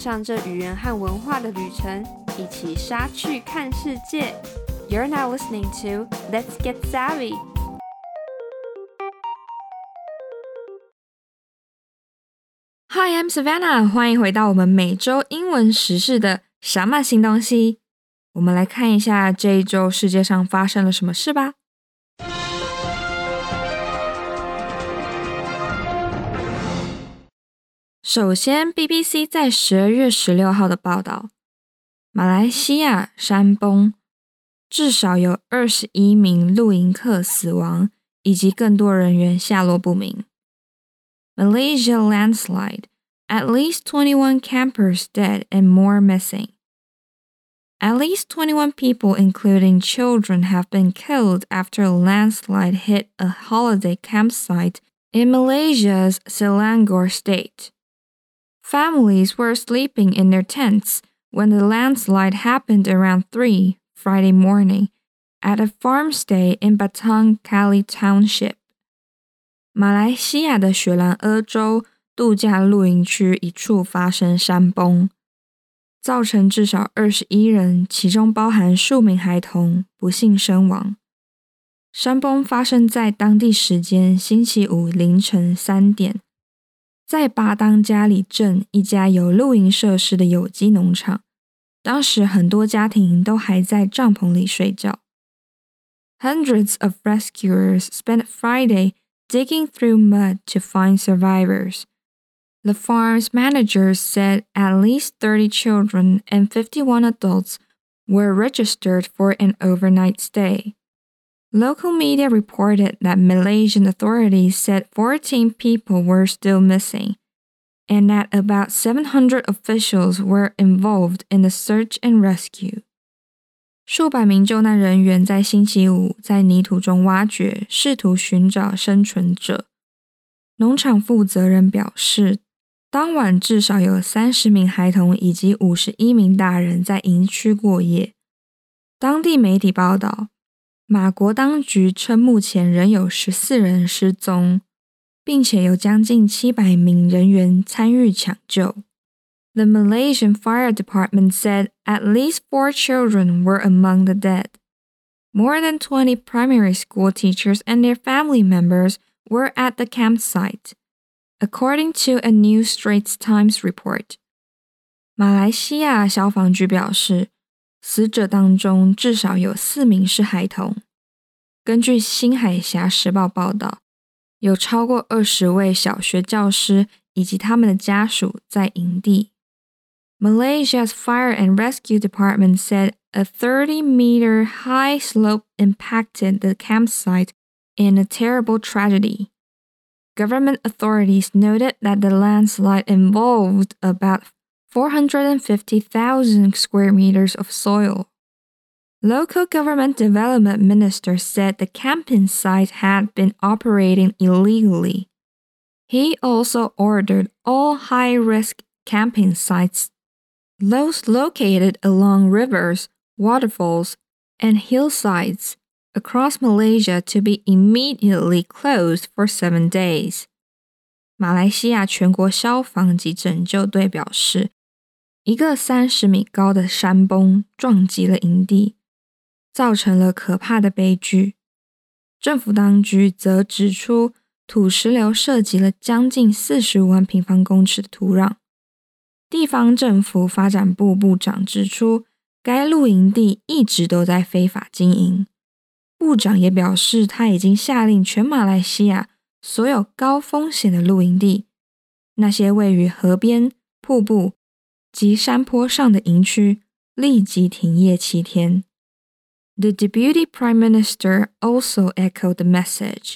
上这语言和文化的旅程，一起杀去看世界。You're now listening to Let's Get Savvy. Hi, I'm Savannah. 欢迎回到我们每周英文时事的什么新东西？我们来看一下这一周世界上发生了什么事吧。首先，BBC 在十二月十六号的报道，马来西亚山崩，至少有二十一名露营客死亡，以及更多人员下落不明。Malaysia landslide, at least 21 campers dead and more missing. At least 21 people, including children, have been killed after a landslide hit a holiday campsite in Malaysia's Selangor state. Families were sleeping in their tents when the landslide happened around 3 Friday morning at a farmstay in Batang Kali Township. 马来西亚的雪兰莪州度假露营区一处发生山崩，造成至少二十一人，其中包含数名孩童，不幸身亡。山崩发生在当地时间星期五凌晨三点。 在巴当加里镇一家有露营设施的有机农场，当时很多家庭都还在帐篷里睡觉。Hundreds of rescuers spent Friday digging through mud to find survivors. The farm's managers said at least 30 children and 51 adults were registered for an overnight stay. Local media reported that Malaysian authorities said 14 people were still missing, and that about 700 officials were involved in the search and rescue. 数百名救难人员在星期五在泥土中挖掘，试图寻找生存者。农场负责人表示，当晚至少有三十名孩童以及五十一名大人在营区过夜。当地媒体报道。 马国当局称，目前仍有十四人失踪，并且有将近七百名人员参与抢救。The Malaysian Fire Department said at least four children were among the dead. More than 20 primary school teachers and their family members were at the campsite, according to a New Straits Times report. 马来西亚消防局表示。 死者当中至少有四名是孩童。根据《新海峡时报》报道，有超过二十位小学教师以及他们的家属在营地。Malaysia's Fire and Rescue Department said a 30 meter high slope impacted the campsite in a terrible tragedy. Government authorities noted that the landslide involved about 450,000 square meters of soil. Local government development minister said the camping site had been operating illegally. He also ordered all high risk camping sites, those located along rivers, waterfalls, and hillsides across Malaysia, to be immediately closed for seven days. 马来西亚全国消防及拯救队表示， 一个三十米高的山崩撞击了营地，造成了可怕的悲剧。政府当局则指出，土石流涉及了将近四十五万平方公尺的土壤。地方政府发展部部长指出，该露营地一直都在非法经营。部长也表示，他已经下令全马来西亚所有高风险的露营地，那些位于河边、瀑布。及山坡上的营区立即停业七天。The Deputy Prime Minister also echoed the message,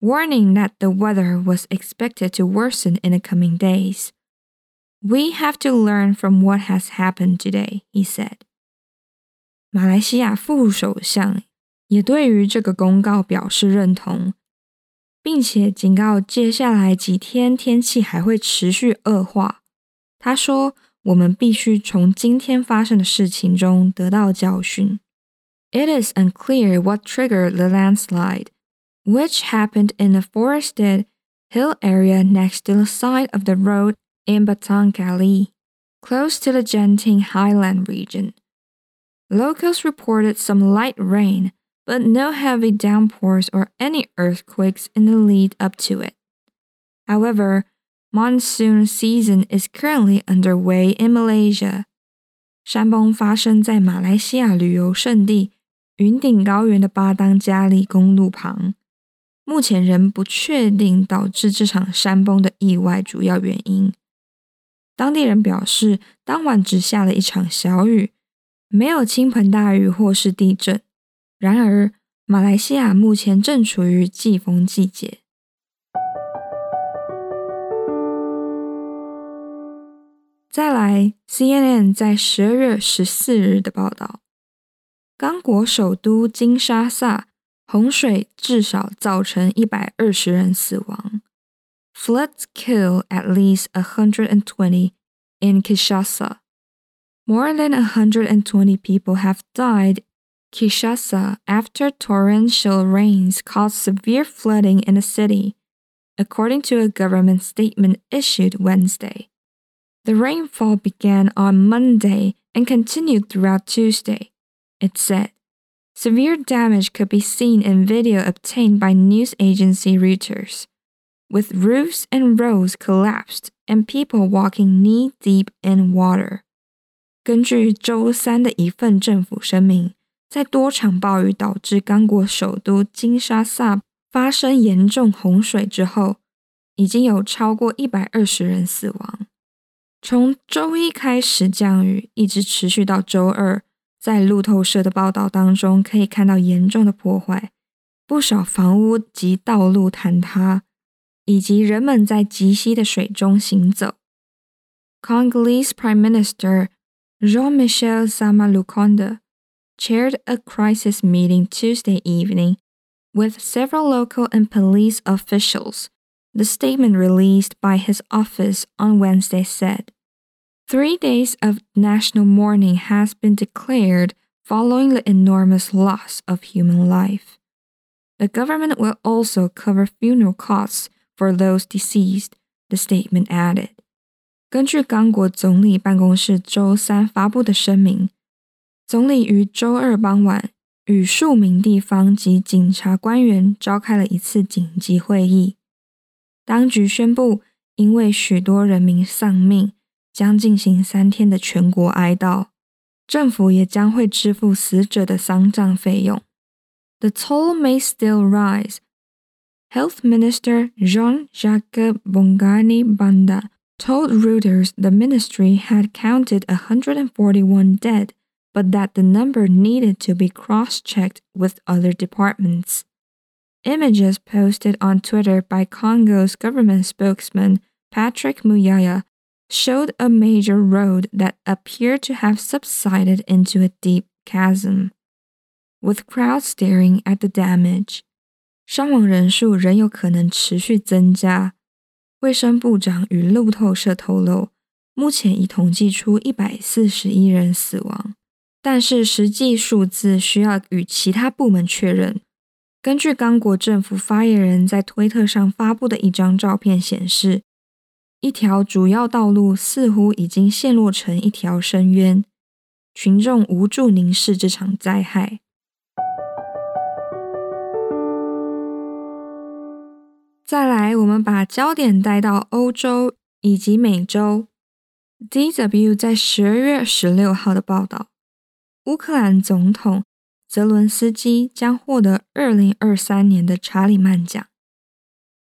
warning that the weather was expected to worsen in the coming days. We have to learn from what has happened today, he said. 马来西亚副首相也对于这个公告表示认同，并且警告接下来几天天气还会持续恶化。他说。 我们必须从今天发生的事情中得到教训。It is unclear what triggered the landslide, which happened in a forested hill area next to the side of the road in Batang Kali, close to the Genting Highland region. Locals reported some light rain, but no heavy downpours or any earthquakes in the lead up to it. However, monsoon season is currently underway in Malaysia. 山崩发生在马来西亚旅游胜地云顶高原的巴当加利公路旁。目前仍不确定导致这场山崩的意外主要原因。当地人表示，当晚只下了一场小雨，没有倾盆大雨或是地震。然而，马来西亚目前正处于季风季节。再来，CNN 在十二月十四日的报道：，刚果首都金沙萨洪水至少造成一百二十人死亡。Floods kill at least 120 in Kinshasa. More than 120 people have died Kinshasa after torrential rains caused severe flooding in the city, according to a government statement issued Wednesday. The rainfall began on Monday and continued throughout Tuesday, it said. Severe damage could be seen in video obtained by news agency Reuters with roofs and roads collapsed and people walking knee deep in water。根据周三的一份政府声明，在多场暴雨导致刚果首都金沙萨发生严重洪水之后，已经有超过一百二十人死亡。 从周一开始降雨，一直持续到周二，在路透社的报道当中可以看到严重的破坏，不少房屋及道路坍塌。以及人们在极稀的水中行走。Congolese Prime Minister Jean-Michel Samalukonde chaired a crisis meeting Tuesday evening with several local and police officials. The statement released by his office on Wednesday said, Three days of national mourning has been declared following the enormous loss of human life. The government will also cover funeral costs for those deceased, the statement added. 根据刚果总理办公室周三发布的声明，总理于周二傍晚与数名地方及警察官员召开了一次紧急会议。当局宣布，因为许多人民丧命， 将进行三天的全国哀悼，政府也将会支付死者的丧葬费用。The toll may still rise. Health Minister Jean-Jacques Mbungani Mbanda told Reuters the ministry had counted 141 dead, but that the number needed to be cross-checked with other departments. Images posted on Twitter by Congo's government spokesman Patrick Muyaya showed a major road that appeared to have subsided into a deep chasm, with crowds staring at the damage. 伤亡人数仍有可能持续增加。卫生部长与路透社透露，目前已统计出一百四十一人死亡，但是实际数字需要与其他部门确认。根据刚果政府发言人在推特上发布的一张照片显示，一条主要道路似乎已经陷落成一条深渊，群众无助凝视这场灾害。再来，我们把焦点带到欧洲以及美洲。DW 在十二月十六号的报道，乌克兰总统泽伦斯基将获得二零二三年的查理曼奖。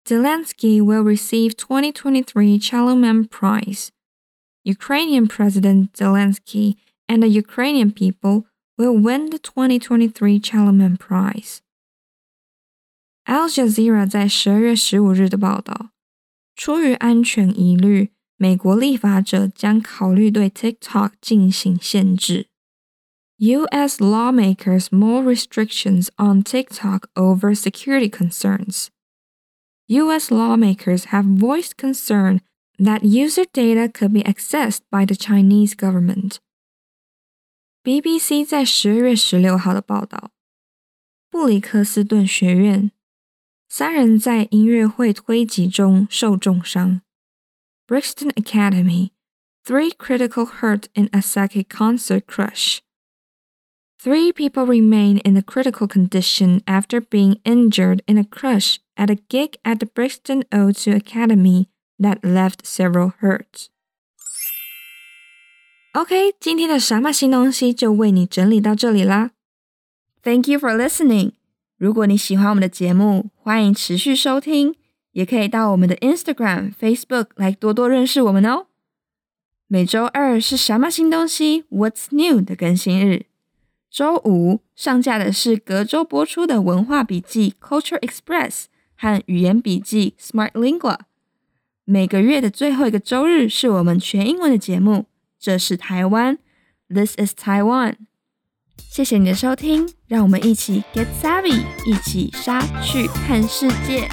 Zelensky will receive 2023 Charlemagne Prize. Ukrainian President Zelensky and the Ukrainian people will win the 2023 Charlemagne Prize。Al Jazeera 在十月十五日的报道，出于安全疑虑，美国立法者将考虑对 TikTok 进行限制。U.S. lawmakers more restrictions on TikTok over security concerns。U.S. lawmakers have voiced concern that user data could be accessed by the Chinese government. BBC 在十二月十六号的报道，布里克斯顿学院三人在音乐会推挤中受重伤。Brixton Academy Three critical hurt in Asaki concert crush. Three people remain in a critical condition after being injured in a crush at a gig at the Brixton O2 Academy that left several hurt. OK，今天的什么新东西就为你整理到这里啦。Thank you for listening。如果你喜欢我们的节目，欢迎持续收听，也可以到我们的 Instagram、Facebook 来多多认识我们哦。每周二是什么新东西 What's New 的更新日， 周五上架的是隔周播出的文化笔记 Culture Express 和语言笔记 Smart Lingua。每个月的最后一个周日是我们全英文的节目。这是台湾，This is Taiwan。谢谢你的收听，让我们一起 get savvy，一起杀去看世界。